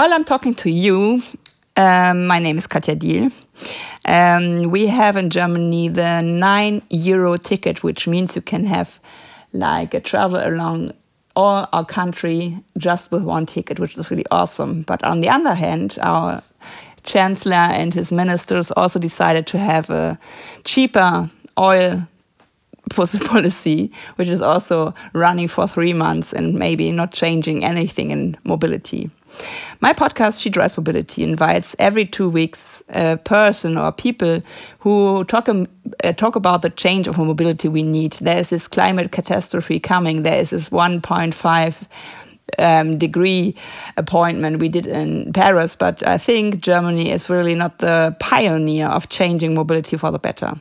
While I'm talking to you, um, my name is Katja Diehl. Um, we have in Germany the nine euro ticket, which means you can have like a travel along all our country just with one ticket, which is really awesome. But on the other hand, our chancellor and his ministers also decided to have a cheaper oil policy, which is also running for three months and maybe not changing anything in mobility. My podcast, She Drives Mobility, invites every two weeks a person or people who talk, um, uh, talk about the change of mobility we need. There is this climate catastrophe coming. There is this 1.5 um, degree appointment we did in Paris, but I think Germany is really not the pioneer of changing mobility for the better.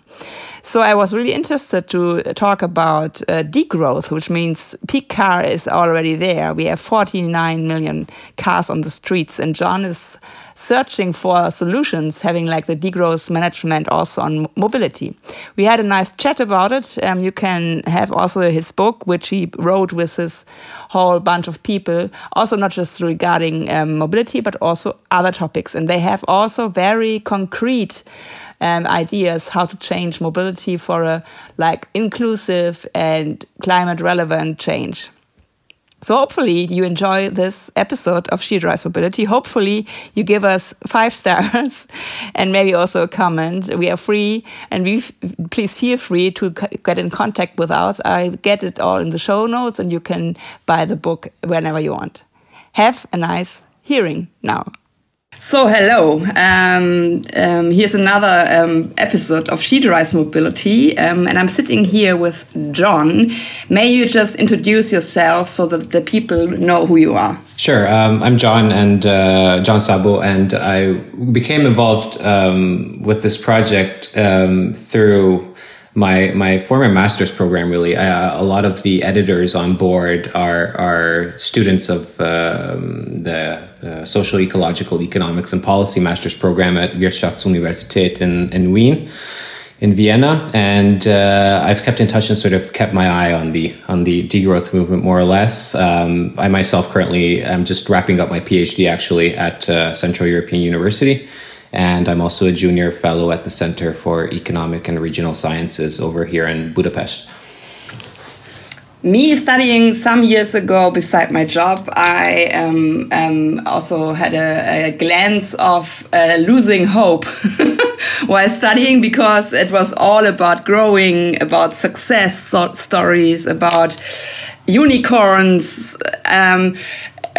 So I was really interested to talk about uh, degrowth, which means peak car is already there. We have 49 million cars on the streets, and John is searching for solutions, having like the degrowth management also on mobility. We had a nice chat about it. Um, you can have also his book, which he wrote with his whole bunch of people, also not just regarding um, mobility, but also other topics. And they have also very concrete um, ideas how to change mobility for a like inclusive and climate relevant change. So hopefully you enjoy this episode of She Drives Mobility. Hopefully you give us five stars and maybe also a comment. We are free and we please feel free to get in contact with us. I get it all in the show notes and you can buy the book whenever you want. Have a nice hearing now. So, hello. Um, um, here's another um, episode of She Drives Mobility, um, and I'm sitting here with John. May you just introduce yourself so that the people know who you are? Sure. Um, I'm John and uh, John Szabo, and I became involved um, with this project through my my former master's program really uh, a lot of the editors on board are are students of um, the uh, social ecological economics and policy master's program at Wirtschaftsuniversität in in Wien in Vienna. And uh, I've kept in touch and sort of kept my eye on the on the degrowth movement more or less. Um, I myself currently am just wrapping up my PhD actually at uh, Central European University and I'm also a junior fellow at the Center for Economic and Regional Sciences over here in Budapest. Me studying some years ago beside my job, I um, um, also had a, a glance of uh, losing hope while studying because it was all about growing, about success stories, about unicorns. Um,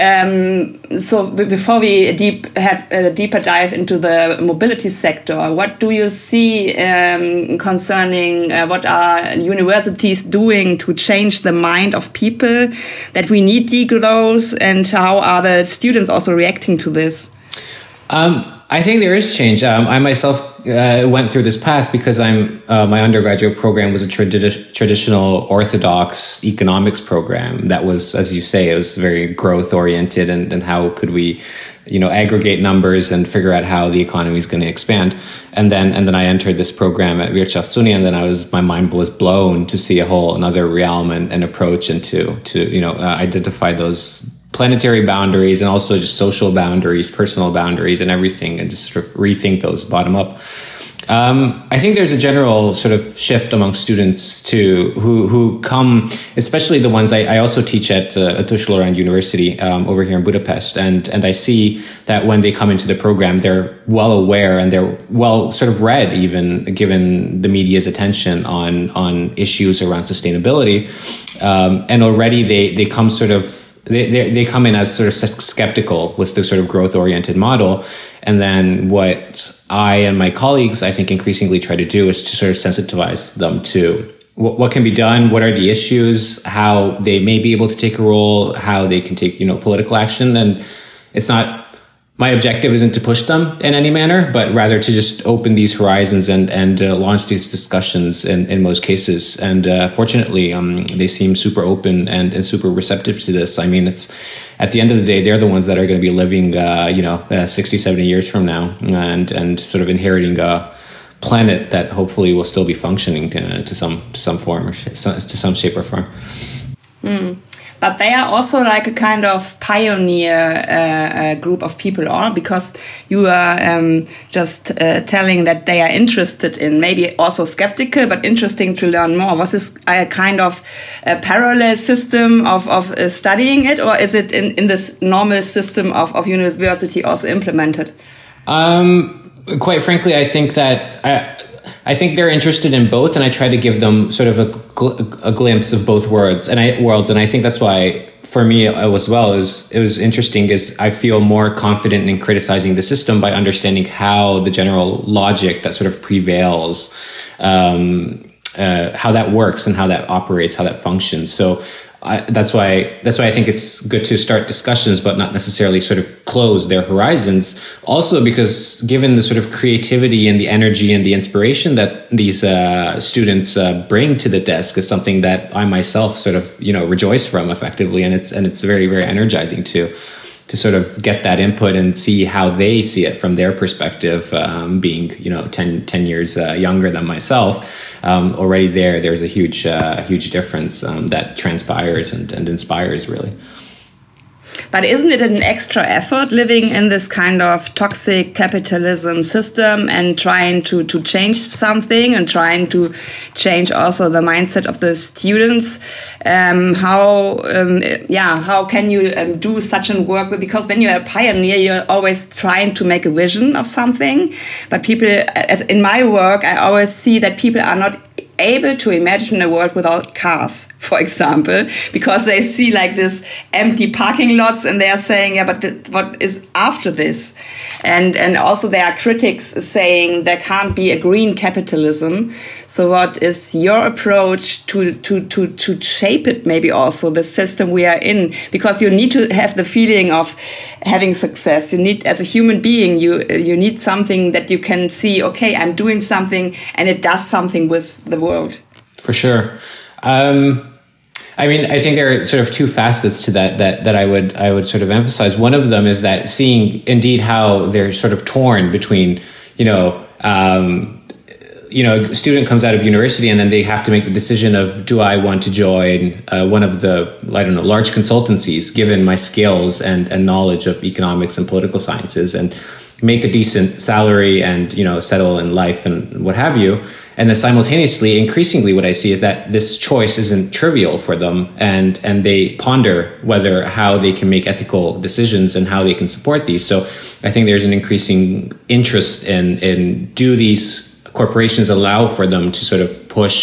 um, so before we deep have a deeper dive into the mobility sector, what do you see um, concerning uh, what are universities doing to change the mind of people that we need degrowth, and how are the students also reacting to this? Um, I think there is change. Um, I myself uh, went through this path because I'm uh, my undergraduate program was a tradi- traditional orthodox economics program that was, as you say, it was very growth oriented and, and how could we, you know, aggregate numbers and figure out how the economy is going to expand. And then and then I entered this program at Wirtschaftsuni, and then I was my mind was blown to see a whole another realm and, and approach and to to you know uh, identify those planetary boundaries and also just social boundaries, personal boundaries, and everything, and just sort of rethink those bottom up. Um, I think there's a general sort of shift among students too, who who come, especially the ones I, I also teach at uh, at TuS University um, over here in Budapest, and and I see that when they come into the program, they're well aware and they're well sort of read, even given the media's attention on on issues around sustainability, um, and already they they come sort of they, they, come in as sort of skeptical with the sort of growth oriented model. And then what I and my colleagues, I think, increasingly try to do is to sort of sensitize them to what, what can be done, what are the issues, how they may be able to take a role, how they can take, you know, political action. And it's not my objective isn't to push them in any manner, but rather to just open these horizons and and uh, launch these discussions in, in most cases. And uh, fortunately, um, they seem super open and, and super receptive to this. I mean, it's at the end of the day, they're the ones that are going to be living, uh, you know, uh, 60, 70 years from now and, and sort of inheriting a planet that hopefully will still be functioning to, to some, to some form or sh- to some shape or form. Mm. But they are also like a kind of pioneer uh, uh, group of people, or because you are um, just uh, telling that they are interested in maybe also skeptical, but interesting to learn more. Was this a kind of a parallel system of, of uh, studying it, or is it in, in this normal system of, of university also implemented? Um, quite frankly, I think that I, I think they're interested in both, and I try to give them sort of a, gl- a glimpse of both worlds, and I worlds, and I think that's why for me as well is it was interesting is I feel more confident in criticizing the system by understanding how the general logic that sort of prevails, um, uh, how that works and how that operates, how that functions. So I, that's why that's why I think it's good to start discussions, but not necessarily sort of close their horizons. Also, because given the sort of creativity and the energy and the inspiration that these uh, students uh, bring to the desk is something that I myself sort of you know rejoice from effectively, and it's and it's very very energizing too to sort of get that input and see how they see it from their perspective, um, being you know 10, 10 years uh, younger than myself. Um, already there, there's a huge uh, huge difference um, that transpires and, and inspires really. But isn't it an extra effort living in this kind of toxic capitalism system and trying to, to change something and trying to change also the mindset of the students? Um, how, um, yeah, how can you um, do such a work? Because when you're a pioneer, you're always trying to make a vision of something. But people, in my work, I always see that people are not able to imagine a world without cars, for example, because they see like this empty parking lots and they are saying, yeah, but what is after this? And and also there are critics saying there can't be a green capitalism. So what is your approach to to to to shape it? Maybe also the system we are in, because you need to have the feeling of having success. You need as a human being, you you need something that you can see. Okay, I'm doing something, and it does something with the world. For sure. Um, I mean, I think there are sort of two facets to that that that I would I would sort of emphasize. One of them is that seeing indeed how they're sort of torn between, you know, um, you know, a student comes out of university and then they have to make the decision of do I want to join uh, one of the I don't know large consultancies, given my skills and and knowledge of economics and political sciences, and make a decent salary and you know settle in life and what have you. And then simultaneously increasingly what i see is that this choice isn't trivial for them and and they ponder whether how they can make ethical decisions and how they can support these. So i think there's an increasing interest in in do these corporations allow for them to sort of push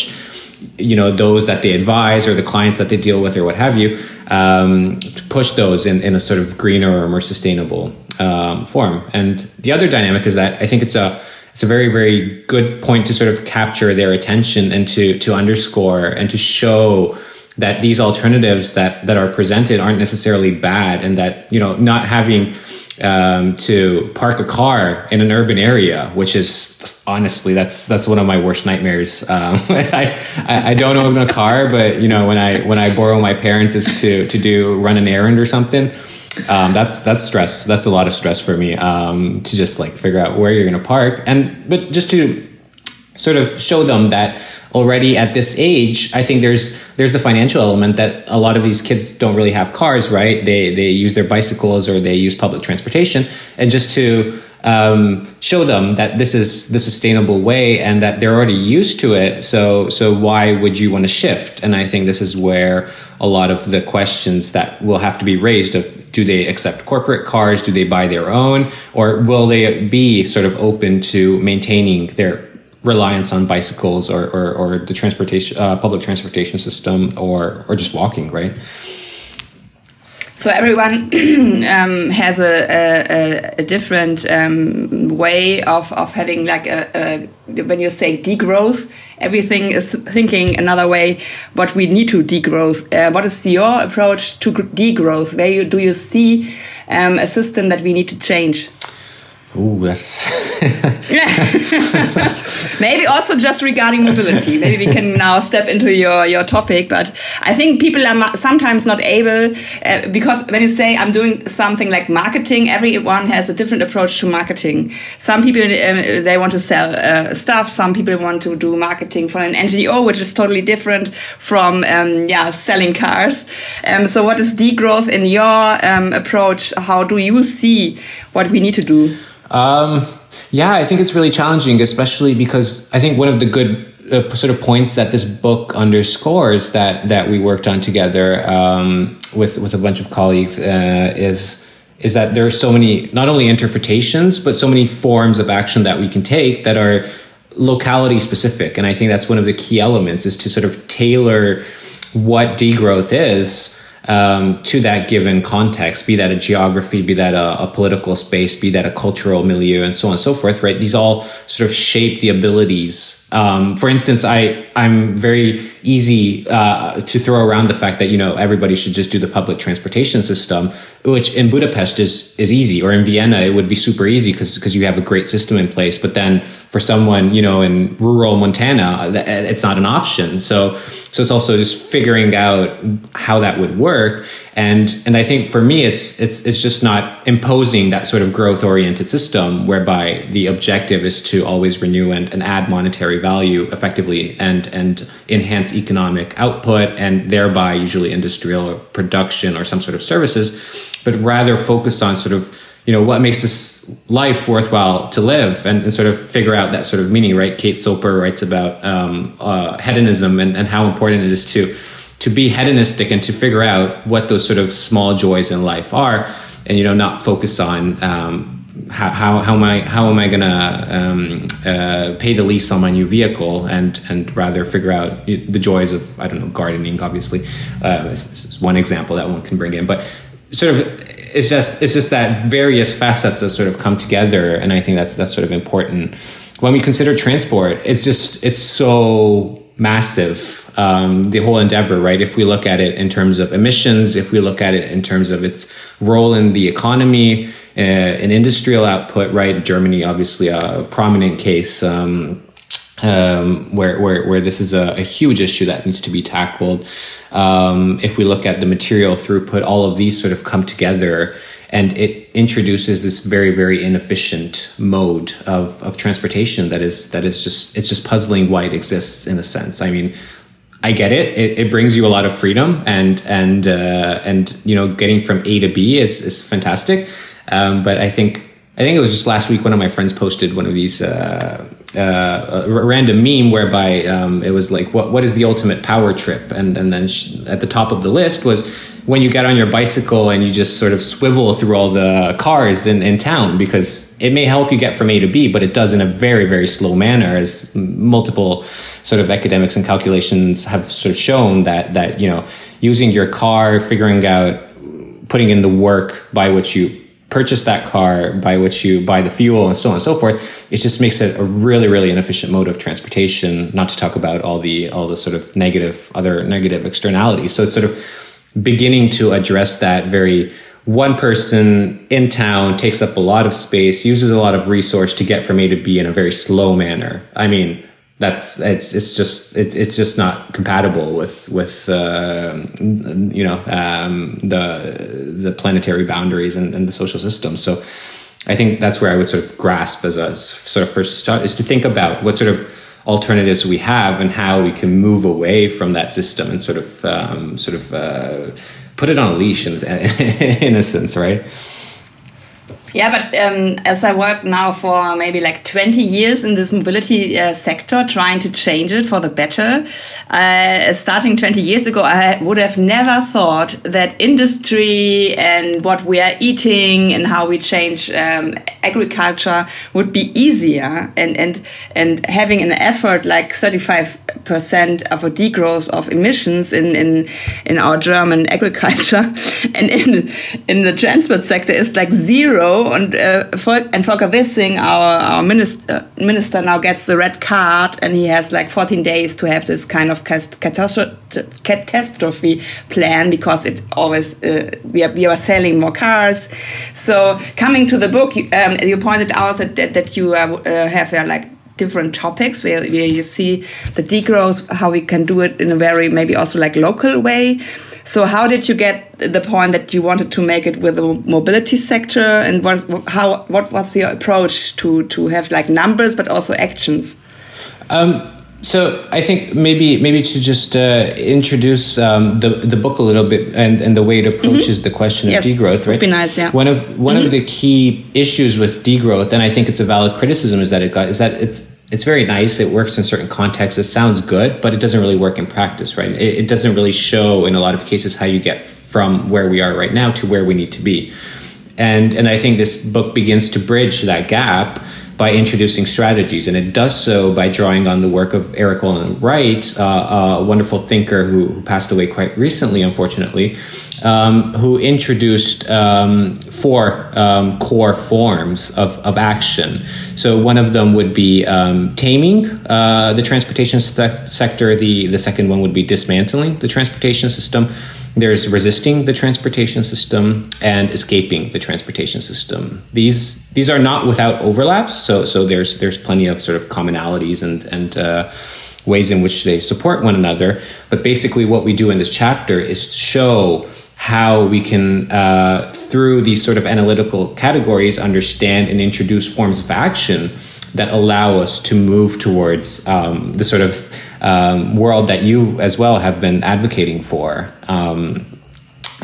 you know those that they advise or the clients that they deal with or what have you um, push those in, in a sort of greener or more sustainable um, form. And the other dynamic is that i think it's a it's a very very good point to sort of capture their attention and to to underscore and to show that these alternatives that that are presented aren't necessarily bad and that you know not having um, to park a car in an urban area, which is honestly that's that's one of my worst nightmares. Um, I, I don't own a car, but you know when I when I borrow my parents is to to do run an errand or something. Um, that's that's stress. That's a lot of stress for me um, to just like figure out where you're going to park, and but just to sort of show them that already at this age, I think there's there's the financial element that a lot of these kids don't really have cars, right? They they use their bicycles or they use public transportation, and just to um, show them that this is the sustainable way and that they're already used to it. So so why would you want to shift? And I think this is where a lot of the questions that will have to be raised of do they accept corporate cars? Do they buy their own? Or will they be sort of open to maintaining their reliance on bicycles or, or, or the transportation uh, public transportation system or or just walking right? So everyone um, has a, a, a different um, way of, of having like a, a, when you say degrowth everything is thinking another way what we need to degrowth. Uh, what is your approach to degrowth? Where you, do you see um, a system that we need to change Ooh, that's maybe also just regarding mobility. Maybe we can now step into your your topic. But I think people are sometimes not able uh, because when you say I'm doing something like marketing, everyone has a different approach to marketing. Some people um, they want to sell uh, stuff. Some people want to do marketing for an NGO, which is totally different from um, yeah selling cars. Um, so what is degrowth in your um, approach? How do you see what we need to do? Um, yeah, I think it's really challenging, especially because I think one of the good uh, sort of points that this book underscores that that we worked on together um, with with a bunch of colleagues uh, is is that there are so many not only interpretations but so many forms of action that we can take that are locality specific, and I think that's one of the key elements is to sort of tailor what degrowth is um, to that given context, be that a geography, be that a, a, political space, be that a cultural milieu, and so on and so forth, right? These all sort of shape the abilities. Um, for instance, I, I'm very easy uh, to throw around the fact that, you know, everybody should just do the public transportation system, which in Budapest is, is easy, or in Vienna, it would be super easy because because you have a great system in place. But then for someone, you know, in rural Montana, it's not an option. So, so it's also just figuring out how that would work. And, and I think for me, it's, it's, it's just not imposing that sort of growth oriented system whereby the objective is to always renew and, and add monetary value effectively and, and enhance economic output and thereby usually industrial production or some sort of services, but rather focus on sort of you know what makes this life worthwhile to live and, and, sort of figure out that sort of meaning right? Kate soper writes about um, uh, hedonism and, and how important it is to to be hedonistic and to figure out what those sort of small joys in life are and you know not focus on um, how, how, am I how am I gonna um, uh, pay the lease on my new vehicle and and rather figure out the joys of I don't know gardening obviously uh, is one example that one can bring in but sort of it's just it's just that various facets that sort of come together, and I think that's that's sort of important when we consider transport. It's just it's so massive. Um, the whole endeavor, right? If we look at it in terms of emissions, if we look at it in terms of its role in the economy, uh, in industrial output, right? Germany, obviously, a prominent case. Um, um, where, where, where this is a, a, huge issue that needs to be tackled. Um, if we look at the material throughput, all of these sort of come together and it introduces this very, very inefficient mode of, of transportation that is, that is just, it's just puzzling why it exists in a sense. I mean, I get it. It, it brings you a lot of freedom and, and, uh, and, you know, getting from A to B is, is fantastic. Um, but I think I think it was just last week one of my friends posted one of these uh, uh, random meme whereby um, it was like what what is the ultimate power trip and and then at the top of the list was when you get on your bicycle and you just sort of swivel through all the cars in, in town because it may help you get from A to B, but it does in a very, very slow manner as multiple sort of academics and calculations have sort of shown that, that, you know, using your car, figuring out, putting in the work by which you purchase that car by which you buy the fuel and so on and so forth it just makes it a really really inefficient mode of transportation not to talk about all the all the sort of negative other negative externalities. So it's sort of beginning to address that very one person in town takes up a lot of space uses a lot of resource to get from a to b in a very slow manner i mean that's it's it's just it, it's just not compatible with with uh, you know um, the the planetary boundaries and, and, the social system. So I think that's where I would sort of grasp as a sort of first start is to think about what sort of alternatives we have and how we can move away from that system and sort of um, sort of uh, put it on a leash in, in a sense, right? Yeah, but um, as I work now for maybe like 20 years in this mobility uh, sector, trying to change it for the better, uh, starting 20 years ago, I would have never thought that industry and what we are eating and how we change um, agriculture would be easier. And, and, and having an effort like 35% of a degrowth of emissions in, in, in our German agriculture and in, in the transport sector is like zero and uh, and Volker Wissing, our, our minister, minister now gets the red card, and he has like 14 days to have this kind of catastrophe plan because it always uh, we are we are selling more cars. So coming to the book, you, um, you pointed out that that, that you uh, have uh, like different topics where, where you see the degrowth, how we can do it in a very maybe also like local way. So how did you get the point that you wanted to make it with the mobility sector, and what how what was your approach to to have like numbers but also actions? Um, so I think maybe maybe to just uh, introduce um, the the book a little bit and, and the way it approaches mm -hmm. the question yes, of degrowth, right? Would be nice, yeah. One of one mm -hmm. of mm-hmm. the key issues with degrowth, and I think it's a valid criticism, is that it got is that it's it's very nice. It works in certain contexts. It sounds good, but it doesn't really work in practice, right? It, it, doesn't really show in a lot of cases how you get from where we are right now to where we need to be. And and I think this book begins to bridge that gap by introducing strategies, and it does so by drawing on the work of Erik Olin Wright, uh, a wonderful thinker who, who passed away quite recently, unfortunately, um, who introduced um, four um, core forms of, of action. So one of them would be um, taming uh, the transportation se- sector. The the second one would be dismantling the transportation system. There's resisting the transportation system and escaping the transportation system. These these are not without overlaps. So so there's there's plenty of sort of commonalities and and uh, ways in which they support one another. But basically, what we do in this chapter is show how we can, uh, through these sort of analytical categories, understand and introduce forms of action that allow us to move towards um, the sort of um, world that you as well have been advocating for um,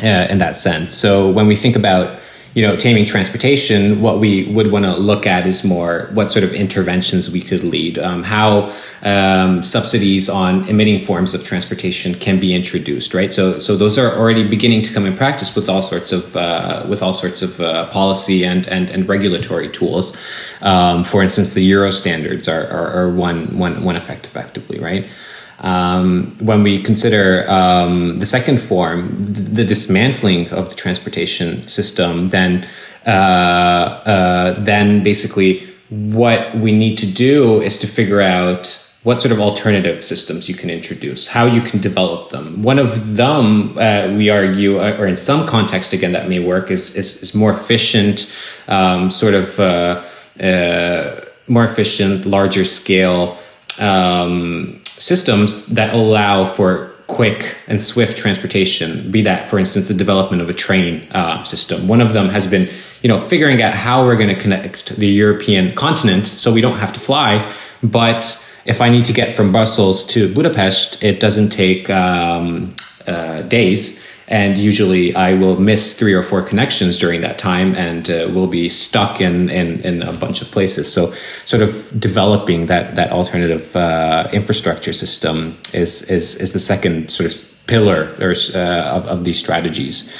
uh, in that sense. So when we think about you know, taming transportation, what we would want to look at is more what sort of interventions we could lead, um, how um, subsidies on emitting forms of transportation can be introduced, right? So, so those are already beginning to come in practice with all sorts of uh, with all sorts of uh, policy and, and and regulatory tools. Um, for instance, the Euro standards are, are, are one one one effect effectively, right? Um, when we consider um, the second form, the dismantling of the transportation system, then uh, uh, then basically what we need to do is to figure out what sort of alternative systems you can introduce, how you can develop them. One of them, uh, we argue, uh, or in some context, again, that may work, is is, is more efficient, um, sort of uh, uh more efficient, larger scale um, systems that allow for quick and swift transportation be that for instance the development of a train uh, system. One of them has been you know figuring out how we're going to connect the european continent so we don't have to fly but if i need to get from brussels to budapest it doesn't take um, uh, days and usually I will miss three or four connections during that time and uh, will be stuck in, in, in a bunch of places. So, sort of developing that that alternative uh, infrastructure system is is is the second sort of pillar or, uh, of of these strategies.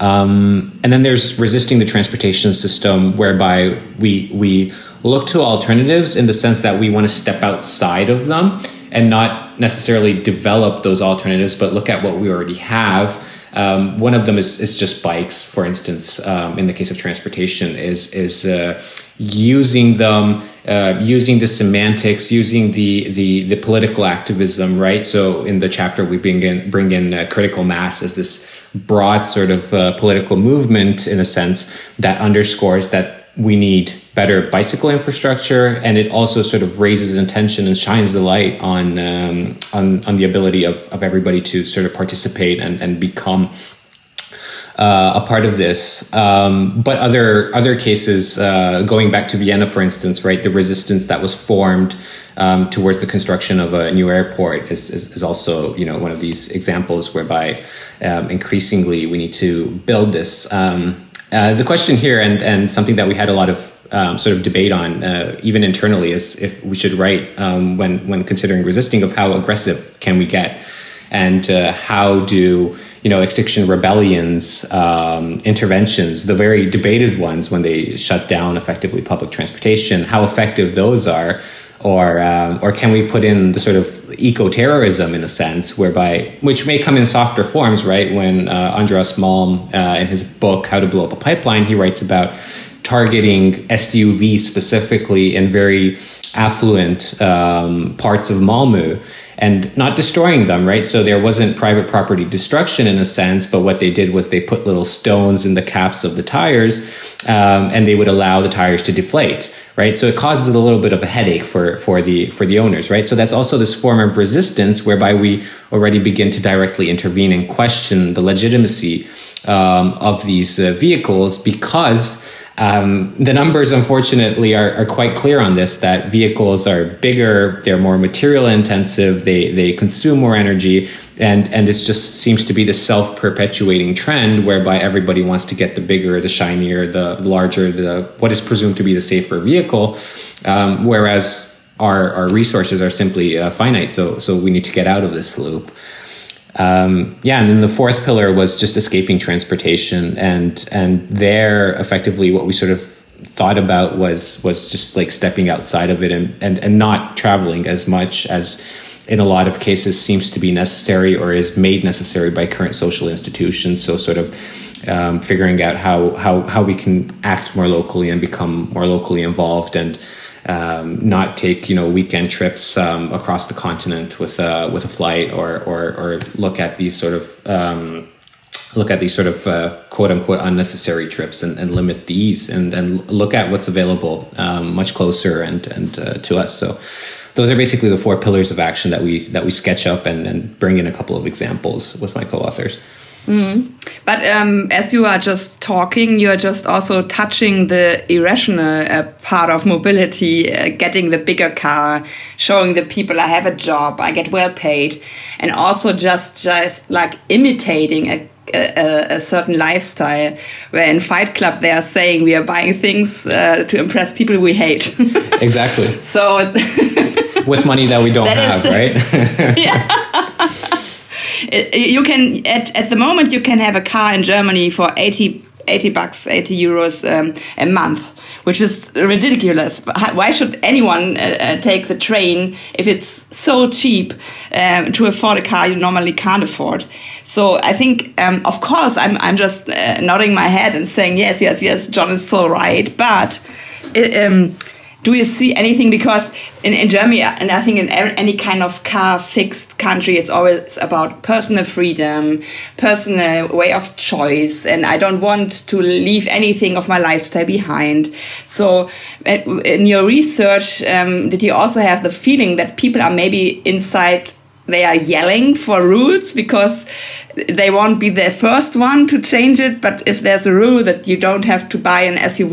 Um, and then there's resisting the transportation system, whereby we we look to alternatives in the sense that we want to step outside of them and not necessarily develop those alternatives, but look at what we already have. Um, one of them is, is just bikes, for instance. Um, in the case of transportation, is is uh, using them, uh, using the semantics, using the, the the political activism, right? So in the chapter, we bring in bring in uh, critical mass as this broad sort of uh, political movement, in a sense, that underscores that we need better bicycle infrastructure, and it also sort of raises intention and shines the light on um, on, on the ability of, of everybody to sort of participate and, and become uh, a part of this. Um, but other other cases, uh, going back to Vienna, for instance, right, the resistance that was formed um, towards the construction of a new airport is, is, is, also you know one of these examples whereby um, increasingly we need to build this. Um, uh, the question here, and and something that we had a lot of um, sort of debate on, uh, even internally, is if we should write um, when when considering resisting of how aggressive can we get, and uh, how do you know extinction rebellions um, interventions, the very debated ones when they shut down effectively public transportation, how effective those are or um, or can we put in the sort of eco terrorism in a sense, whereby which may come in softer forms, right? When uh, Andreas Malm, uh, in his book How to Blow Up a Pipeline, he writes about targeting SUV specifically in very affluent um, parts of Malmö and not destroying them, right? So there wasn't private property destruction in a sense, but what they did was they put little stones in the caps of the tires um, and they would allow the tires to deflate, right? So it causes a little bit of a headache for, for the for the owners, right? So that's also this form of resistance whereby we already begin to directly intervene and question the legitimacy um, of these uh, vehicles because um, the numbers, unfortunately, are, are, quite clear on this that vehicles are bigger, they're more material intensive, they, they consume more energy, and, and it just seems to be the self perpetuating trend whereby everybody wants to get the bigger, the shinier, the larger, the what is presumed to be the safer vehicle, um, whereas our, our resources are simply uh, finite, so, so we need to get out of this loop. Um, yeah, and then the fourth pillar was just escaping transportation, and and there, effectively, what we sort of thought about was was just like stepping outside of it and and and not traveling as much as in a lot of cases seems to be necessary or is made necessary by current social institutions. So sort of um, figuring out how how how we can act more locally and become more locally involved and um, not take you know weekend trips um, across the continent with a with a flight or or, or look at these sort of um, look at these sort of uh, quote unquote unnecessary trips and, and limit these and then look at what's available um, much closer and and uh, to us. So those are basically the four pillars of action that we that we sketch up and, and bring in a couple of examples with my co-authors Mm. But um, as you are just talking, you are just also touching the irrational uh, part of mobility, uh, getting the bigger car, showing the people I have a job, I get well paid, and also just just like imitating a a, a, certain lifestyle where in fight club they are saying we are buying things uh, to impress people we hate. Exactly. So with money that we don't that have right? Yeah you can at, at the moment you can have a car in Germany for 80, 80 bucks, 80 euros um, a month which is ridiculous. Why should anyone uh, uh, take the train if it's so cheap um, to afford a car you normally can't afford? So I think, um, of course, I'm, I'm just uh, nodding my head and saying, yes, yes, yes, John is so right. But it, um, do you see anything? Because in, in germany and i think in any kind of car fixed country it's always about personal freedom personal way of choice and i don't want to leave anything of my lifestyle behind. So in your research um, did you also have the feeling that people are maybe inside they are yelling for rules because they won't be the first one to change it? But if there's a rule that you don't have to buy an suv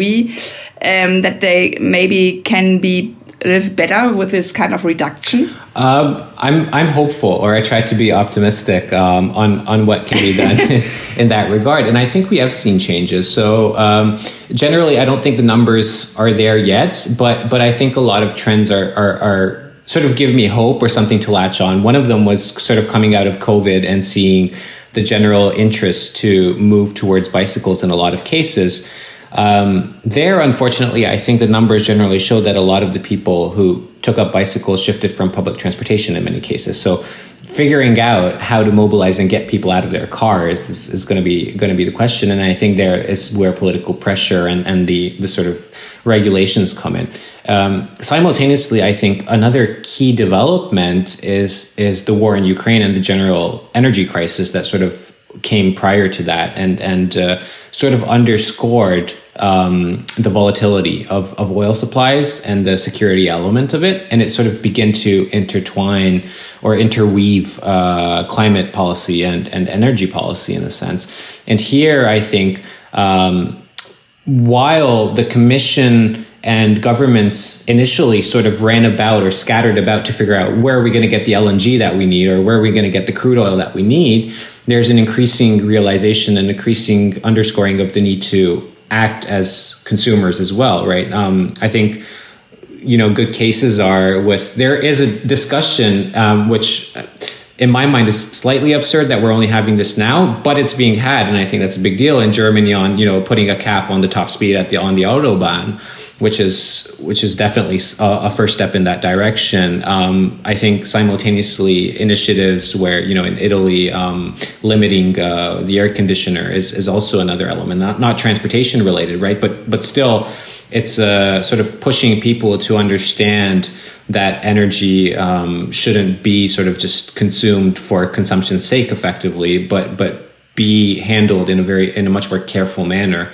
um, that they maybe can be live better with this kind of reduction? Um, I'm I'm hopeful, or I try to be optimistic um, on on what can be done in that regard, and I think we have seen changes. So um, generally, I don't think the numbers are there yet, but but I think a lot of trends are are, are sort of give me hope or something to latch on. One of them was sort of coming out of COVID and seeing the general interest to move towards bicycles in a lot of cases. Um, there, unfortunately, I think the numbers generally show that a lot of the people who took up bicycles shifted from public transportation in many cases. So, figuring out how to mobilize and get people out of their cars is, is going to be going to be the question. And I think there is where political pressure and, and the the sort of regulations come in. Um, simultaneously, I think another key development is is the war in Ukraine and the general energy crisis that sort of came prior to that and and uh, sort of underscored um, the volatility of, of oil supplies and the security element of it. And it sort of begin to intertwine or interweave uh, climate policy and, and energy policy in a sense. And here, I think, um, while the commission and governments initially sort of ran about or scattered about to figure out where are we going to get the LNG that we need or where are we going to get the crude oil that we need, there's an increasing realization and increasing underscoring of the need to act as consumers as well, right? Um, I think you know good cases are with there is a discussion um, which in my mind is slightly absurd that we're only having this now but it's being had and i think that's a big deal in germany on you know putting a cap on the top speed at the on the autobahn which is which is definitely a, a first step in that direction. Um, I think simultaneously initiatives where you know in Italy um, limiting uh, the air conditioner is is also another element, not not transportation related, right? But but still, it's uh, sort of pushing people to understand that energy um, shouldn't be sort of just consumed for consumption's sake, effectively, but but be handled in a very in a much more careful manner.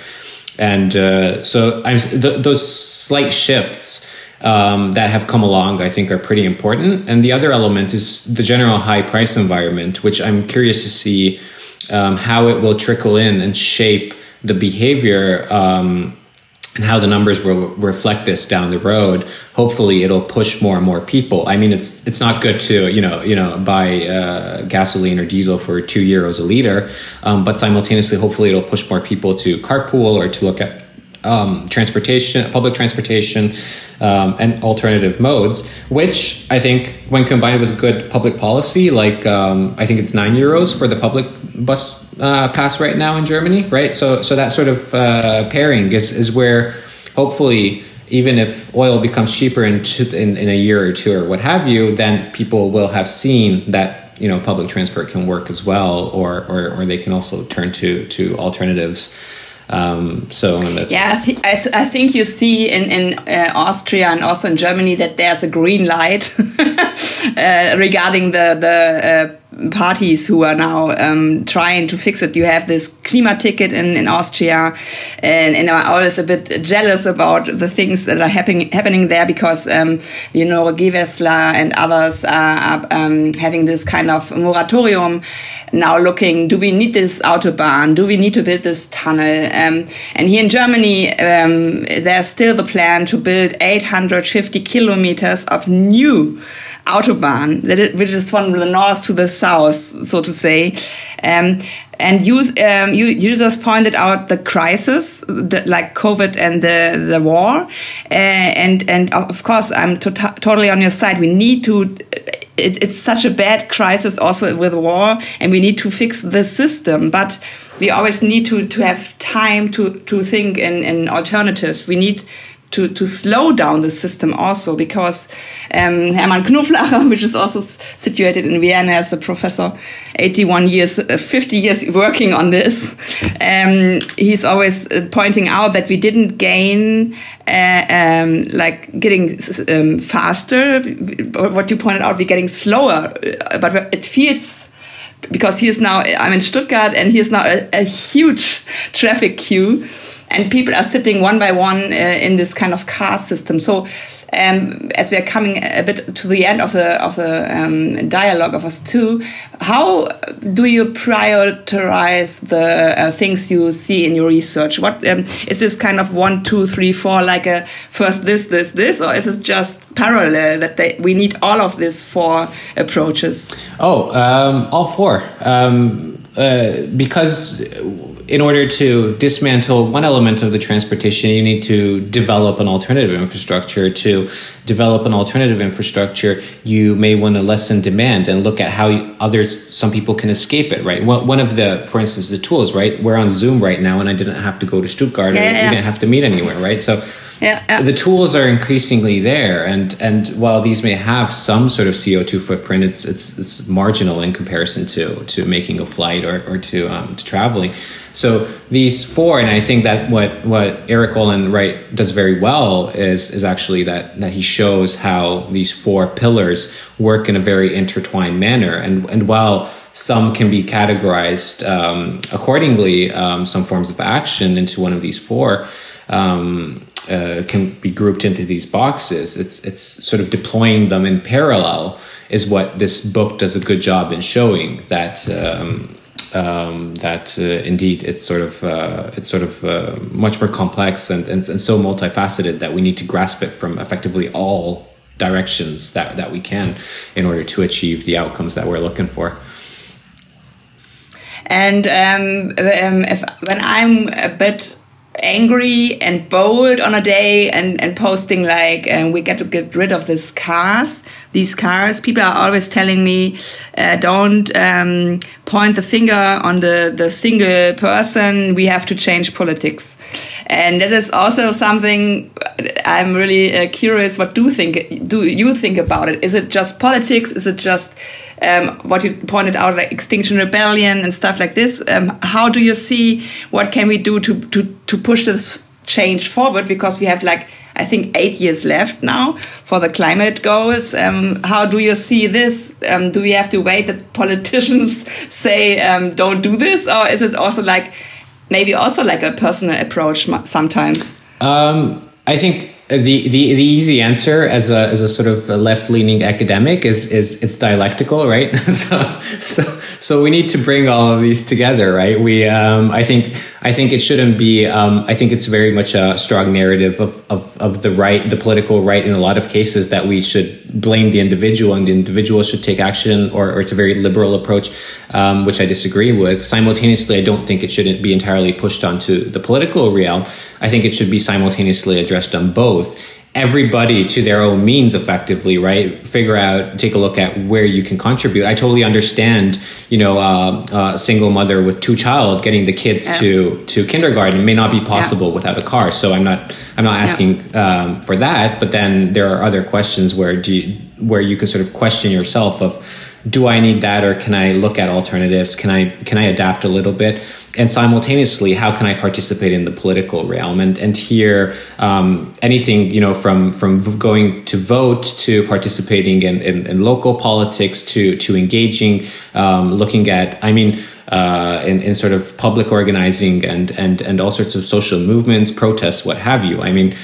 And uh, so th- those slight shifts um, that have come along, I think, are pretty important. And the other element is the general high price environment, which I'm curious to see um, how it will trickle in and shape the behavior um, and how the numbers will reflect this down the road. Hopefully, it'll push more and more people. I mean, it's it's not good to you know you know buy uh, gasoline or diesel for two euros a liter, um, but simultaneously, hopefully, it'll push more people to carpool or to look at um, transportation, public transportation, um, and alternative modes. Which I think, when combined with good public policy, like um, I think it's nine euros for the public bus uh, pass right now in Germany, right? So, so that sort of uh, pairing is is where hopefully. Even if oil becomes cheaper in, two, in in a year or two or what have you, then people will have seen that you know public transport can work as well, or or, or they can also turn to to alternatives. Um, so yeah, I, I, th- I, think you see in in uh, Austria and also in Germany that there's a green light uh, regarding the the uh, parties who are now um, trying to fix it. You have this Klimaticket in in Austria, and, and I'm always a bit jealous about the things that are happening happening there because um, you know Gewessler and others are, are um, having this kind of moratorium now looking, do we need this autobahn? Do we need to build this tunnel? Um, and here in Germany, um, there's still the plan to build 850 kilometers of new autobahn, which is from the north to the south, so to say. Um, and um, you, you just pointed out the crisis, the, like COVID and the, the war. Uh, and, and of course, I'm to totally on your side. We need to, it, it's such a bad crisis also with war, and we need to fix the system. But we always need to, to have time to, to think in, in alternatives. We need to, to slow down the system also because um, Hermann Knoflacher, which is also situated in Vienna as a professor, 81 years, uh, 50 years working on this, um, he's always uh, pointing out that we didn't gain uh, um, like getting um, faster. What you pointed out, we're getting slower, uh, but it feels because he is now, I'm in Stuttgart and he is now a, a huge traffic queue and people are sitting one by one uh, in this kind of car system. So um, as we are coming a bit to the end of the of the um, dialogue of us two, how do you prioritize the uh, things you see in your research? What um, is this kind of one, two, three, four, like a first this, this, this, or is it just parallel that they, we need all of these four approaches? Oh, um, all four. Um, uh, because in order to dismantle one element of the transportation, you need to develop an alternative infrastructure. To develop an alternative infrastructure, you may want to lessen demand and look at how others, some people can escape it, right? One of the, for instance, the tools, right? We're on Zoom right now and I didn't have to go to Stuttgart yeah, yeah. we didn't have to meet anywhere, right? So yeah, yeah. the tools are increasingly there, and and while these may have some sort of CO two footprint, it's it's it's marginal in comparison to to making a flight or or to um, to traveling. So these four, and I think that what what Erik Olin Wright does very well is is actually that that he shows how these four pillars work in a very intertwined manner, and and while some can be categorized um, accordingly, um, some forms of action into one of these four. Um, uh, can be grouped into these boxes. It's it's sort of deploying them in parallel is what this book does a good job in showing that. Um, um, that uh, indeed it's sort of uh, it's sort of uh, much more complex and, and, and so multifaceted that we need to grasp it from effectively all directions that, that we can in order to achieve the outcomes that we're looking for. And um, um, if when I'm a bit angry and bold on a day and, and posting like um, we got to get rid of these cars these cars. People are always telling me uh, don't um, point the finger on the, the single person. We have to change politics. And that is also something i'm really uh, curious what do you think do you think about it? Is it just politics? Is it just um, what you pointed out, like Extinction Rebellion and stuff like this. Um, how do you see what can we do to to to push this change forward? Because we have like I think eight years left now for the climate goals. Um, how do you see this? Um, do we have to wait that politicians say um, don't do this, or is it also like maybe also like a personal approach sometimes? Um, I think the, the, the easy answer as a, as a sort of left leaning academic is, is it's dialectical, right? so, so, so we need to bring all of these together, right? We, um, I think, I think it shouldn't be, um, I think it's very much a strong narrative of, of, of the right, the political right in a lot of cases that we should blame the individual and the individual should take action or, or it's a very liberal approach, um, which I disagree with. Simultaneously, I don't think it shouldn't be entirely pushed onto the political realm. I think it should be simultaneously addressed on both everybody to their own means effectively right figure out take a look at where you can contribute i totally understand you know uh, a single mother with two child getting the kids yeah. to to kindergarten may not be possible yeah. without a car so i'm not i'm not asking yeah. um, for that but then there are other questions where do you, where you can sort of question yourself of do I need that or can I look at alternatives? Can I can I adapt a little bit? And simultaneously, how can I participate in the political realm? And and here, um, anything you know from from going to vote to participating in, in, in local politics to to engaging, um, looking at I mean. Uh, in, in sort of public organizing and, and, and all sorts of social movements, protests, what have you. I mean,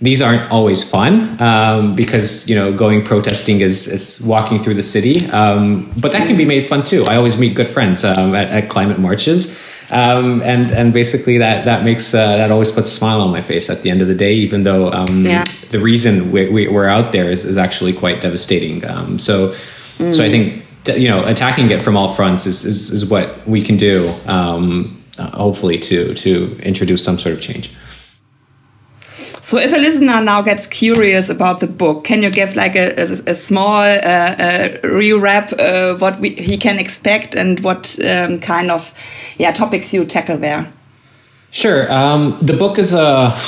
these aren't always fun um, because you know going protesting is, is walking through the city. Um, but that can be made fun too. I always meet good friends um, at, at, climate marches. Um, and and basically that that makes uh, that always puts a smile on my face at the end of the day even though um, yeah. the reason we, we, are out there is, is actually quite devastating. Um, so mm. so i think you know attacking it from all fronts is, is, is what we can do uh, hopefully to to introduce some sort of change so if a listener now gets curious about the book, can you give like a, a, a small uh, uh, rewrap uh, what we, he can expect and what um, kind of yeah topics you tackle there? Sure. Um, the book is a uh,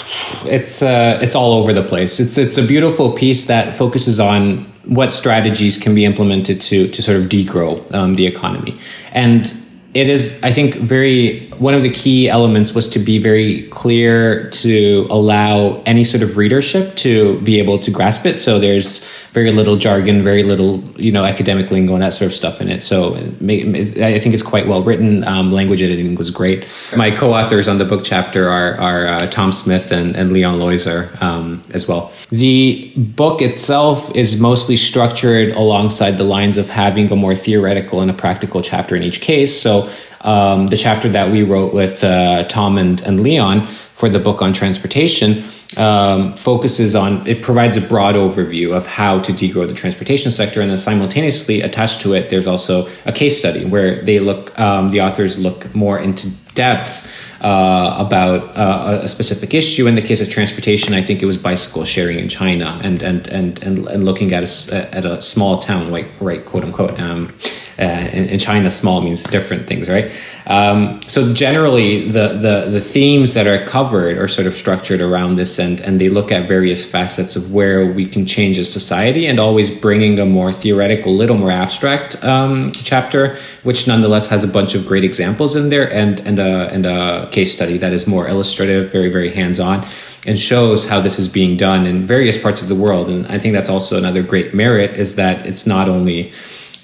it's uh, it's all over the place. It's it's a beautiful piece that focuses on what strategies can be implemented to to sort of degrow um, the economy and it is i think very one of the key elements was to be very clear to allow any sort of readership to be able to grasp it. So there's very little jargon very little you know academic lingo and that sort of stuff in it. So i think it's quite well written. Um, language editing was great. My co-authors on the book chapter are, are uh, tom smith and, and leon Leuser um, as well. The book itself is mostly structured alongside the lines of having a more theoretical and a practical chapter in each case. So um, the chapter that we wrote with uh, Tom and, and Leon for the book on transportation um, focuses on it provides a broad overview of how to degrow the transportation sector and then simultaneously attached to it there's also a case study where they look um, the authors look more into depth uh, about uh, a specific issue. In the case of transportation, I think it was bicycle sharing in China, and and and and, and looking at a, at a small town, like right, quote unquote. Um, uh, in, in, China, small means different things, right? Um, so generally, the, the the themes that are covered are sort of structured around this, and and they look at various facets of where we can change as society, and always bringing a more theoretical, little more abstract um, chapter, which nonetheless has a bunch of great examples in there, and and a and a case study that is more illustrative, very very hands on and shows how this is being done in various parts of the world. And I think that's also another great merit is that it's not only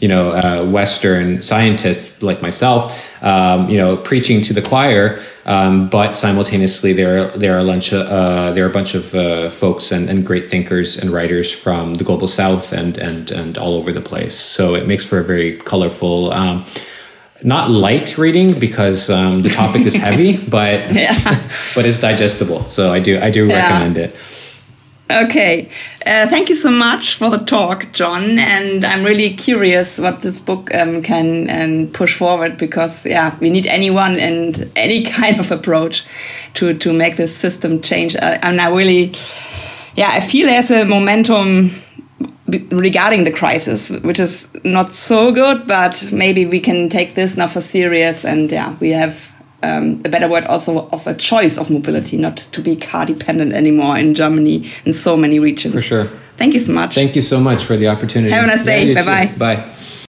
you know, uh, Western scientists like myself, um, you know, preaching to the choir, um, but simultaneously there are, there are a bunch of uh, there are a bunch of uh, folks and, and great thinkers and writers from the global South and and and all over the place. So it makes for a very colorful. Um, not light reading because um, the topic is heavy, but yeah. but it's digestible. So I do I do yeah. recommend it. Okay, uh, thank you so much for the talk, John. And I'm really curious what this book um, can um, push forward because, yeah, we need anyone and any kind of approach to to make this system change. Uh, and I really, yeah, I feel there's a momentum regarding the crisis, which is not so good, but maybe we can take this now for serious. And yeah, we have um, a better word also of a choice of mobility, not to be car dependent anymore in Germany in so many regions. For sure. Thank you so much. Thank you so much for the opportunity. Have a nice day. Yeah, bye bye. Bye.